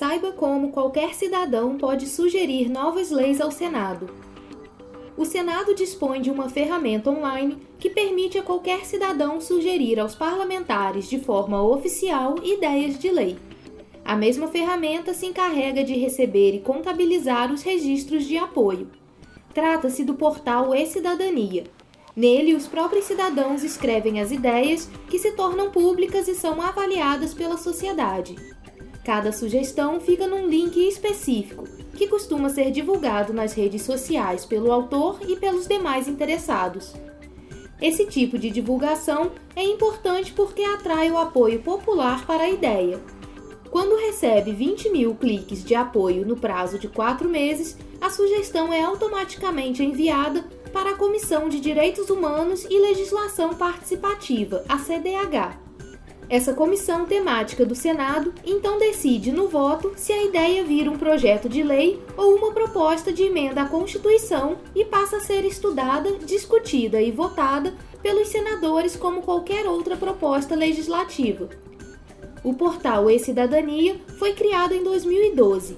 Saiba como qualquer cidadão pode sugerir novas leis ao Senado o Senado dispõe de uma ferramenta online que permite a qualquer cidadão sugerir aos parlamentares de forma oficial ideias de lei. A mesma ferramenta se encarrega de receber e contabilizar os registros de apoio. Trata-se do portal E-Cidadania. Nele, os próprios cidadãos escrevem as ideias que se tornam públicas e são avaliadas pela sociedade. Cada sugestão fica num link específico que costuma ser divulgado nas redes sociais pelo autor e pelos demais interessados. Esse tipo de divulgação é importante porque atrai o apoio popular para a ideia. Quando recebe 20 mil cliques de apoio no prazo de quatro meses, a sugestão é automaticamente enviada para a Comissão de Direitos Humanos e Legislação Participativa, a CDH essa comissão temática do Senado então decide no voto se a ideia vira um projeto de lei ou uma proposta de emenda à Constituição e passa a ser estudada, discutida e votada pelos senadores como qualquer outra proposta legislativa. O portal E-Cidadania foi criado em 2012.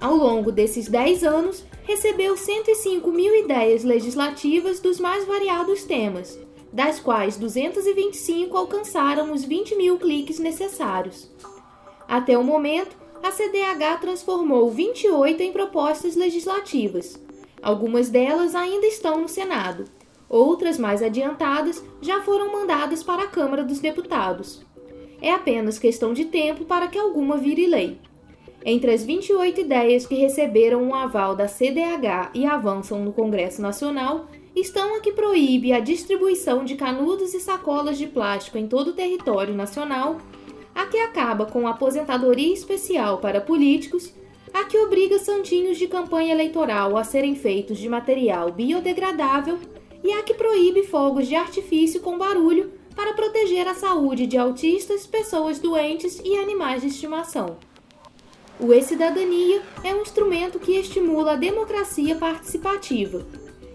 Ao longo desses 10 anos, recebeu 105 mil ideias legislativas dos mais variados temas das quais 225 alcançaram os 20 mil cliques necessários. Até o momento, a CDH transformou 28 em propostas legislativas. Algumas delas ainda estão no Senado, outras mais adiantadas já foram mandadas para a Câmara dos Deputados. É apenas questão de tempo para que alguma vire lei. Entre as 28 ideias que receberam um aval da CDH e avançam no Congresso Nacional, estão a que proíbe a distribuição de canudos e sacolas de plástico em todo o território nacional, a que acaba com a aposentadoria especial para políticos, a que obriga santinhos de campanha eleitoral a serem feitos de material biodegradável e a que proíbe fogos de artifício com barulho para proteger a saúde de autistas, pessoas doentes e animais de estimação. O E-Cidadania é um instrumento que estimula a democracia participativa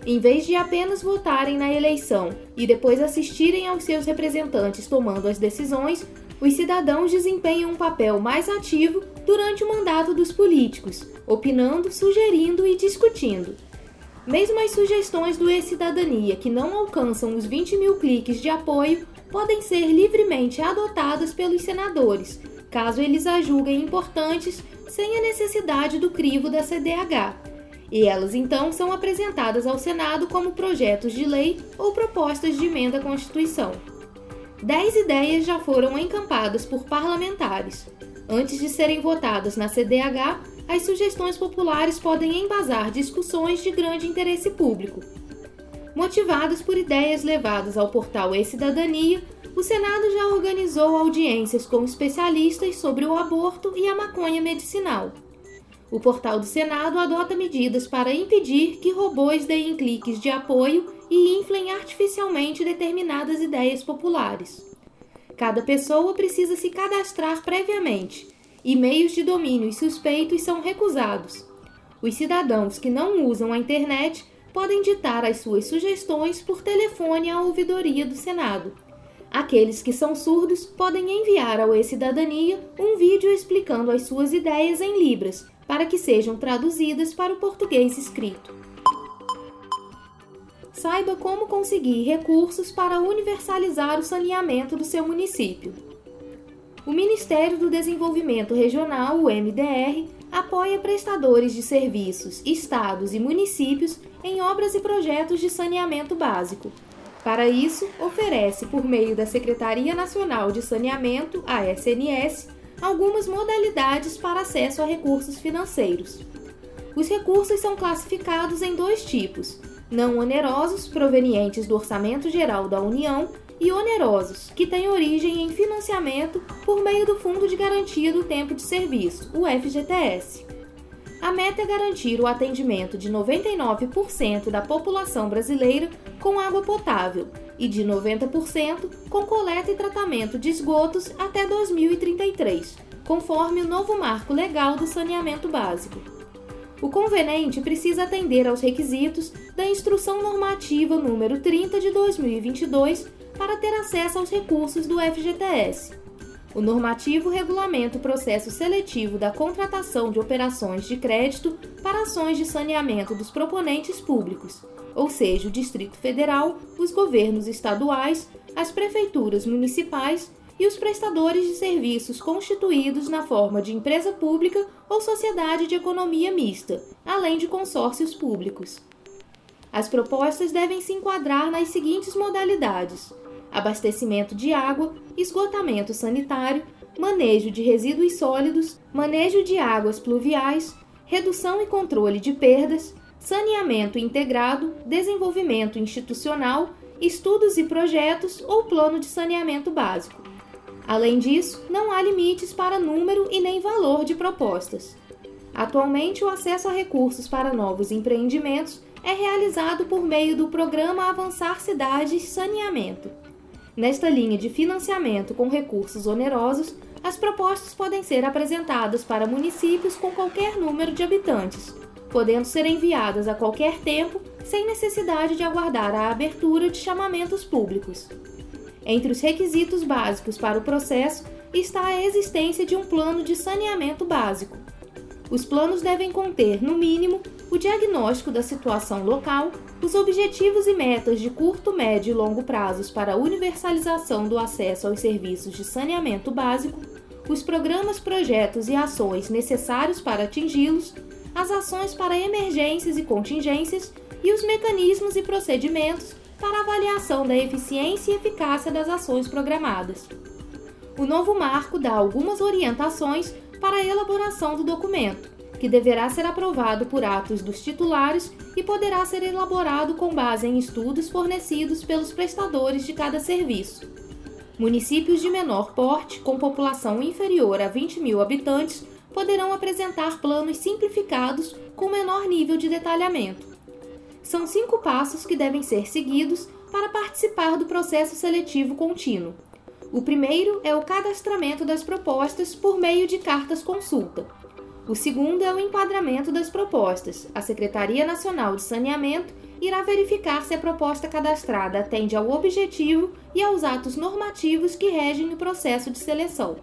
em vez de apenas votarem na eleição e depois assistirem aos seus representantes tomando as decisões, os cidadãos desempenham um papel mais ativo durante o mandato dos políticos, opinando, sugerindo e discutindo. Mesmo as sugestões do E-Cidadania que não alcançam os 20 mil cliques de apoio podem ser livremente adotadas pelos senadores, caso eles a julguem importantes sem a necessidade do crivo da CDH e elas então são apresentadas ao Senado como projetos de lei ou propostas de emenda à Constituição. Dez ideias já foram encampadas por parlamentares. Antes de serem votadas na CDH, as sugestões populares podem embasar discussões de grande interesse público. Motivadas por ideias levadas ao portal E-Cidadania, o Senado já organizou audiências com especialistas sobre o aborto e a maconha medicinal o portal do Senado adota medidas para impedir que robôs deem cliques de apoio e inflem artificialmente determinadas ideias populares. Cada pessoa precisa se cadastrar previamente. E meios de domínio suspeitos são recusados. Os cidadãos que não usam a internet podem ditar as suas sugestões por telefone à ouvidoria do Senado. Aqueles que são surdos podem enviar ao E-Cidadania um vídeo explicando as suas ideias em Libras, para que sejam traduzidas para o português escrito. Saiba como conseguir recursos para universalizar o saneamento do seu município. O Ministério do Desenvolvimento Regional, o MDR, apoia prestadores de serviços, estados e municípios em obras e projetos de saneamento básico. Para isso, oferece, por meio da Secretaria Nacional de Saneamento, a SNS, algumas modalidades para acesso a recursos financeiros. Os recursos são classificados em dois tipos: não onerosos, provenientes do Orçamento Geral da União, e onerosos, que têm origem em financiamento por meio do Fundo de Garantia do Tempo de Serviço, o FGTS. A meta é garantir o atendimento de 99% da população brasileira com água potável e de 90% com coleta e tratamento de esgotos até 2033, conforme o novo marco legal do saneamento básico. O convenente precisa atender aos requisitos da Instrução Normativa número 30 de 2022 para ter acesso aos recursos do FGTS. O normativo regulamenta o processo seletivo da contratação de operações de crédito para ações de saneamento dos proponentes públicos, ou seja, o Distrito Federal, os governos estaduais, as prefeituras municipais e os prestadores de serviços constituídos na forma de empresa pública ou sociedade de economia mista, além de consórcios públicos. As propostas devem se enquadrar nas seguintes modalidades: abastecimento de água, esgotamento sanitário, manejo de resíduos sólidos, manejo de águas pluviais, redução e controle de perdas, saneamento integrado, desenvolvimento institucional, estudos e projetos ou plano de saneamento básico. Além disso, não há limites para número e nem valor de propostas. Atualmente, o acesso a recursos para novos empreendimentos é realizado por meio do Programa Avançar Cidades Saneamento. Nesta linha de financiamento com recursos onerosos, as propostas podem ser apresentadas para municípios com qualquer número de habitantes, podendo ser enviadas a qualquer tempo sem necessidade de aguardar a abertura de chamamentos públicos. Entre os requisitos básicos para o processo está a existência de um plano de saneamento básico, os planos devem conter, no mínimo, o diagnóstico da situação local, os objetivos e metas de curto, médio e longo prazos para a universalização do acesso aos serviços de saneamento básico, os programas, projetos e ações necessários para atingi-los, as ações para emergências e contingências e os mecanismos e procedimentos para avaliação da eficiência e eficácia das ações programadas. O novo marco dá algumas orientações para a elaboração do documento, que deverá ser aprovado por atos dos titulares e poderá ser elaborado com base em estudos fornecidos pelos prestadores de cada serviço. Municípios de menor porte, com população inferior a 20 mil habitantes, poderão apresentar planos simplificados com menor nível de detalhamento. São cinco passos que devem ser seguidos para participar do processo seletivo contínuo. O primeiro é o cadastramento das propostas por meio de cartas consulta. O segundo é o enquadramento das propostas. A Secretaria Nacional de Saneamento irá verificar se a proposta cadastrada atende ao objetivo e aos atos normativos que regem o processo de seleção.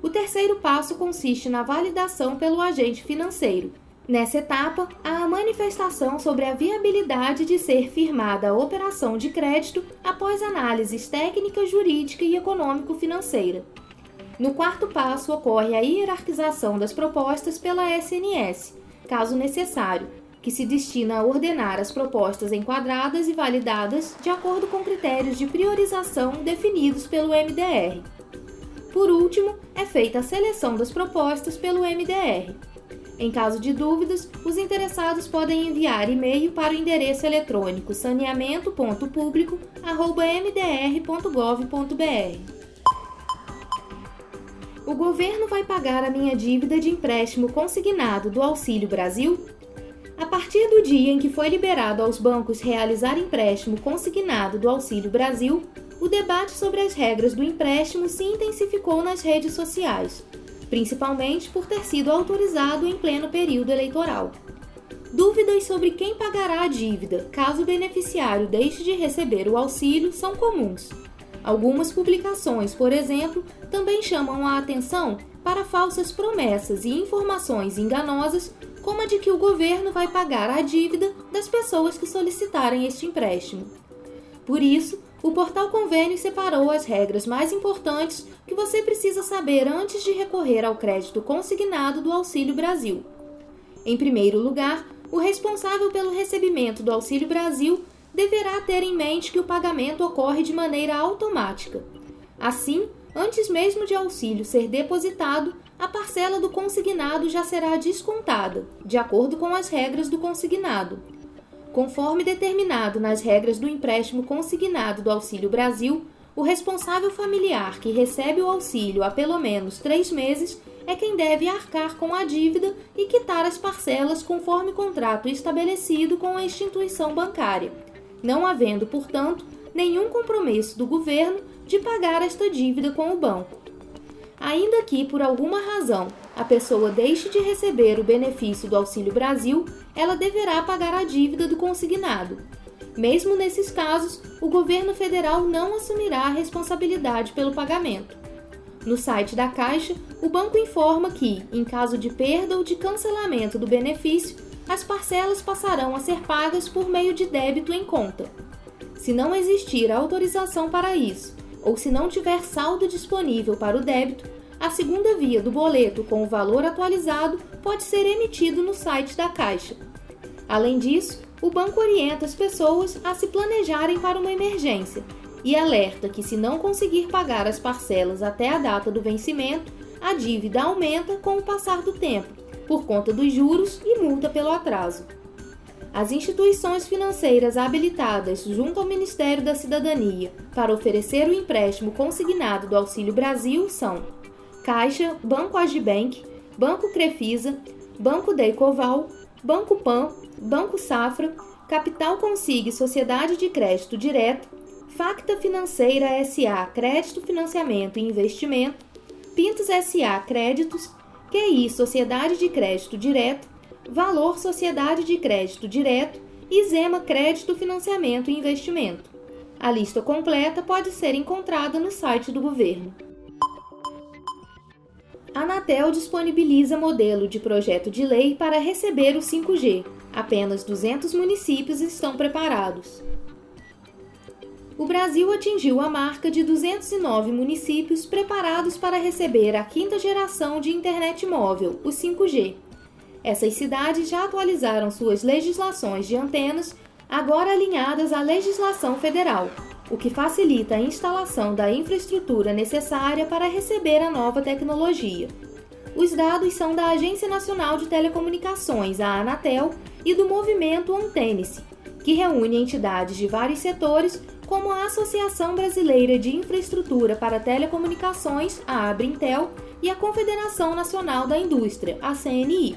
O terceiro passo consiste na validação pelo agente financeiro, Nessa etapa, há a manifestação sobre a viabilidade de ser firmada a operação de crédito após análises técnica, jurídica e econômico-financeira. No quarto passo, ocorre a hierarquização das propostas pela SNS, caso necessário, que se destina a ordenar as propostas enquadradas e validadas de acordo com critérios de priorização definidos pelo MDR. Por último, é feita a seleção das propostas pelo MDR. Em caso de dúvidas, os interessados podem enviar e-mail para o endereço eletrônico saneamento.publico@mdr.gov.br. O governo vai pagar a minha dívida de empréstimo consignado do Auxílio Brasil? A partir do dia em que foi liberado aos bancos realizar empréstimo consignado do Auxílio Brasil, o debate sobre as regras do empréstimo se intensificou nas redes sociais principalmente por ter sido autorizado em pleno período eleitoral. Dúvidas sobre quem pagará a dívida caso o beneficiário deixe de receber o auxílio são comuns. Algumas publicações, por exemplo, também chamam a atenção para falsas promessas e informações enganosas, como a de que o governo vai pagar a dívida das pessoas que solicitarem este empréstimo. Por isso, o Portal Convênio separou as regras mais importantes que você precisa saber antes de recorrer ao crédito consignado do Auxílio Brasil. Em primeiro lugar, o responsável pelo recebimento do Auxílio Brasil deverá ter em mente que o pagamento ocorre de maneira automática. Assim, antes mesmo de auxílio ser depositado, a parcela do consignado já será descontada, de acordo com as regras do consignado Conforme determinado nas regras do empréstimo consignado do Auxílio Brasil, o responsável familiar que recebe o auxílio há pelo menos três meses é quem deve arcar com a dívida e quitar as parcelas conforme contrato estabelecido com a instituição bancária, não havendo, portanto, nenhum compromisso do governo de pagar esta dívida com o banco. Ainda que, por alguma razão, a pessoa deixe de receber o benefício do Auxílio Brasil, ela deverá pagar a dívida do consignado. Mesmo nesses casos, o governo federal não assumirá a responsabilidade pelo pagamento. No site da Caixa, o banco informa que, em caso de perda ou de cancelamento do benefício, as parcelas passarão a ser pagas por meio de débito em conta. Se não existir autorização para isso, ou se não tiver saldo disponível para o débito, a segunda via do boleto com o valor atualizado pode ser emitido no site da Caixa. Além disso, o banco orienta as pessoas a se planejarem para uma emergência e alerta que, se não conseguir pagar as parcelas até a data do vencimento, a dívida aumenta com o passar do tempo, por conta dos juros e multa pelo atraso. As instituições financeiras habilitadas junto ao Ministério da Cidadania para oferecer o empréstimo consignado do Auxílio Brasil são Caixa, Banco Agibank, Banco Crefisa, Banco Deicoval, Banco Pan, Banco Safra, Capital Consigue Sociedade de Crédito Direto, Facta Financeira SA Crédito, Financiamento e Investimento, Pintos SA Créditos, QI Sociedade de Crédito Direto, Valor Sociedade de Crédito Direto e Zema Crédito, Financiamento e Investimento. A lista completa pode ser encontrada no site do governo. A Anatel disponibiliza modelo de projeto de lei para receber o 5G. Apenas 200 municípios estão preparados. O Brasil atingiu a marca de 209 municípios preparados para receber a quinta geração de internet móvel, o 5G. Essas cidades já atualizaram suas legislações de antenas, agora alinhadas à legislação federal, o que facilita a instalação da infraestrutura necessária para receber a nova tecnologia. Os dados são da Agência Nacional de Telecomunicações, a Anatel, e do movimento Antenice, que reúne entidades de vários setores, como a Associação Brasileira de Infraestrutura para Telecomunicações, a Abrintel, e a Confederação Nacional da Indústria, a CNI.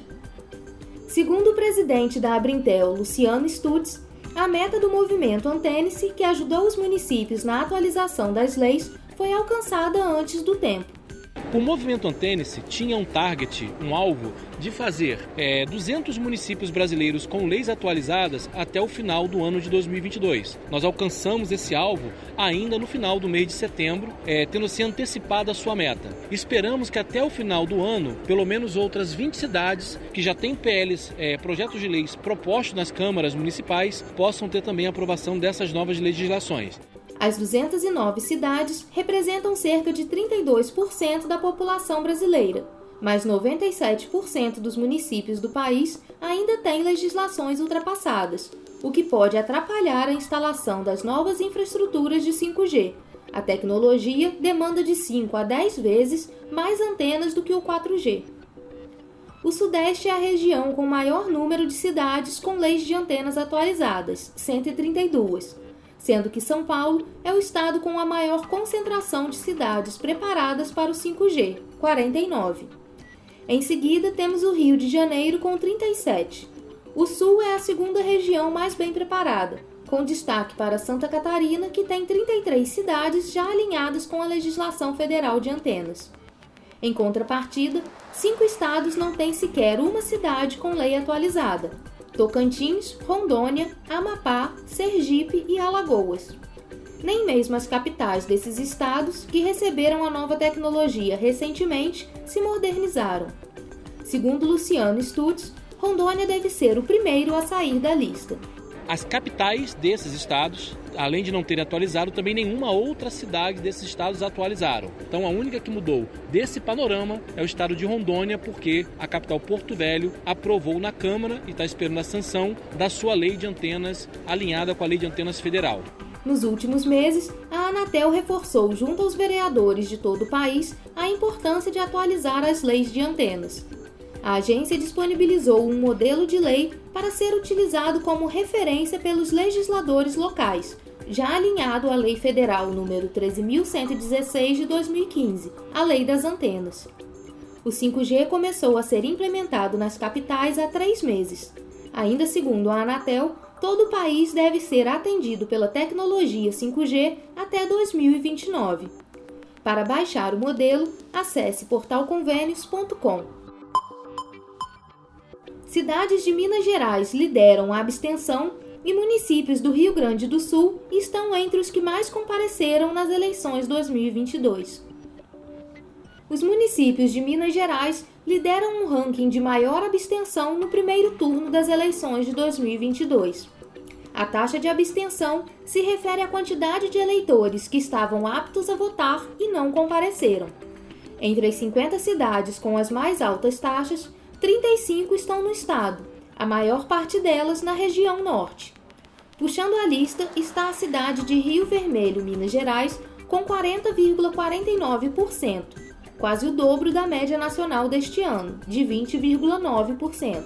Segundo o presidente da Abrintel, Luciano Stutz, a meta do movimento Antênice, que ajudou os municípios na atualização das leis, foi alcançada antes do tempo. O movimento Antênice tinha um target, um alvo, de fazer é, 200 municípios brasileiros com leis atualizadas até o final do ano de 2022. Nós alcançamos esse alvo ainda no final do mês de setembro, é, tendo se antecipado a sua meta. Esperamos que até o final do ano, pelo menos outras 20 cidades que já têm PLs, é, projetos de leis propostos nas câmaras municipais, possam ter também aprovação dessas novas legislações. As 209 cidades representam cerca de 32% da população brasileira, mas 97% dos municípios do país ainda têm legislações ultrapassadas, o que pode atrapalhar a instalação das novas infraestruturas de 5G. A tecnologia demanda de 5 a 10 vezes mais antenas do que o 4G. O Sudeste é a região com maior número de cidades com leis de antenas atualizadas, 132 sendo que São Paulo é o estado com a maior concentração de cidades preparadas para o 5G, 49. Em seguida, temos o Rio de Janeiro com 37. O Sul é a segunda região mais bem preparada, com destaque para Santa Catarina, que tem 33 cidades já alinhadas com a legislação federal de antenas. Em contrapartida, cinco estados não têm sequer uma cidade com lei atualizada, Tocantins, Rondônia, Amapá, Sergipe e Alagoas. Nem mesmo as capitais desses estados, que receberam a nova tecnologia recentemente, se modernizaram. Segundo Luciano Stutz, Rondônia deve ser o primeiro a sair da lista. As capitais desses estados, além de não terem atualizado, também nenhuma outra cidade desses estados atualizaram. Então a única que mudou desse panorama é o estado de Rondônia, porque a capital Porto Velho aprovou na Câmara e está esperando a sanção da sua lei de antenas alinhada com a lei de antenas federal. Nos últimos meses, a Anatel reforçou junto aos vereadores de todo o país a importância de atualizar as leis de antenas a agência disponibilizou um modelo de lei para ser utilizado como referência pelos legisladores locais, já alinhado à Lei Federal número 13116 de 2015, a Lei das Antenas. O 5G começou a ser implementado nas capitais há três meses. Ainda segundo a Anatel, todo o país deve ser atendido pela tecnologia 5G até 2029. Para baixar o modelo, acesse portalconvênios.com. Cidades de Minas Gerais lideram a abstenção e municípios do Rio Grande do Sul estão entre os que mais compareceram nas eleições 2022. Os municípios de Minas Gerais lideram um ranking de maior abstenção no primeiro turno das eleições de 2022. A taxa de abstenção se refere à quantidade de eleitores que estavam aptos a votar e não compareceram. Entre as 50 cidades com as mais altas taxas, 35 estão no estado, a maior parte delas na região norte. Puxando a lista está a cidade de Rio Vermelho, Minas Gerais, com 40,49%, quase o dobro da média nacional deste ano, de 20,9%.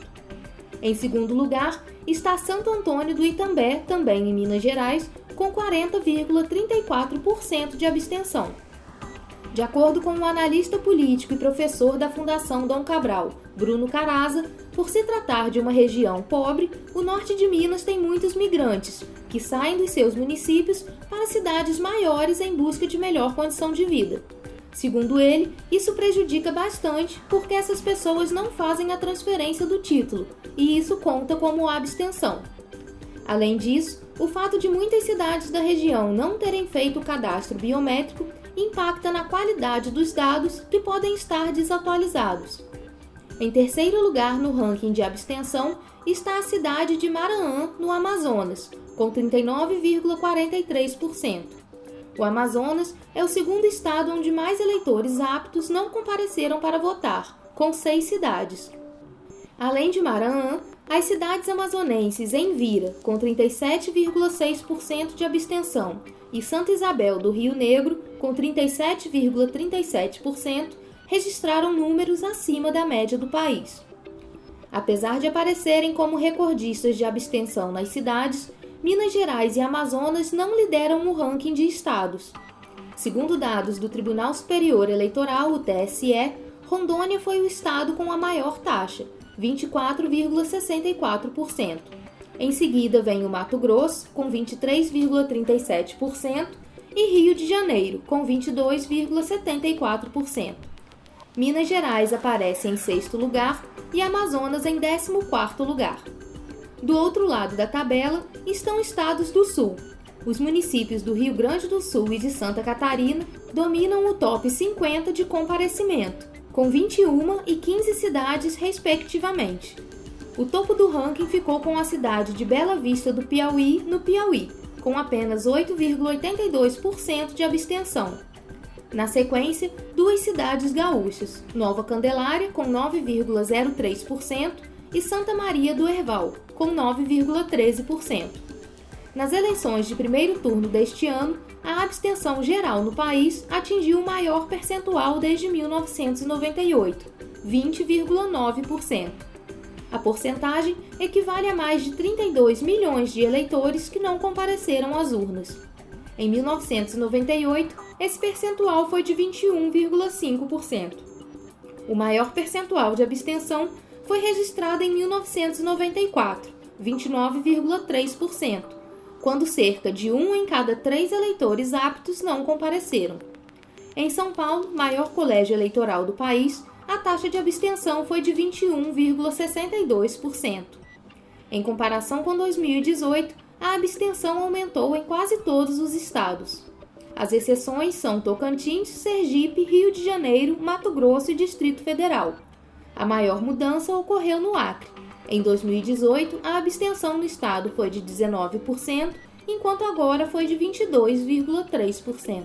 Em segundo lugar está Santo Antônio do Itambé, também em Minas Gerais, com 40,34% de abstenção. De acordo com o analista político e professor da Fundação Dom Cabral, Bruno Caraza, por se tratar de uma região pobre, o norte de Minas tem muitos migrantes, que saem dos seus municípios para cidades maiores em busca de melhor condição de vida. Segundo ele, isso prejudica bastante porque essas pessoas não fazem a transferência do título, e isso conta como abstenção. Além disso, o fato de muitas cidades da região não terem feito o cadastro biométrico impacta na qualidade dos dados que podem estar desatualizados. Em terceiro lugar no ranking de abstenção está a cidade de Maraã, no Amazonas, com 39,43%. O Amazonas é o segundo estado onde mais eleitores aptos não compareceram para votar, com seis cidades. Além de Maraã, as cidades amazonenses Envira, com 37,6% de abstenção, e Santa Isabel do Rio Negro, com 37,37%, registraram números acima da média do país. Apesar de aparecerem como recordistas de abstenção nas cidades, Minas Gerais e Amazonas não lideram o ranking de estados. Segundo dados do Tribunal Superior Eleitoral, o TSE, Rondônia foi o estado com a maior taxa, 24,64%. Em seguida vem o Mato Grosso, com 23,37%, e Rio de Janeiro, com 22,74%. Minas Gerais aparece em sexto lugar e Amazonas em décimo quarto lugar. Do outro lado da tabela estão estados do Sul. Os municípios do Rio Grande do Sul e de Santa Catarina dominam o top 50 de comparecimento, com 21 e 15 cidades, respectivamente. O topo do ranking ficou com a cidade de Bela Vista do Piauí, no Piauí, com apenas 8,82% de abstenção. Na sequência, duas cidades gaúchas, Nova Candelária, com 9,03%, e Santa Maria do Herval, com 9,13%. Nas eleições de primeiro turno deste ano, a abstenção geral no país atingiu o maior percentual desde 1998, 20,9%. A porcentagem equivale a mais de 32 milhões de eleitores que não compareceram às urnas. Em 1998, esse percentual foi de 21,5%. O maior percentual de abstenção foi registrado em 1994, 29,3%, quando cerca de um em cada três eleitores aptos não compareceram. Em São Paulo, maior colégio eleitoral do país, a taxa de abstenção foi de 21,62%. Em comparação com 2018, a abstenção aumentou em quase todos os estados. As exceções são Tocantins, Sergipe, Rio de Janeiro, Mato Grosso e Distrito Federal. A maior mudança ocorreu no Acre. Em 2018, a abstenção no estado foi de 19%, enquanto agora foi de 22,3%.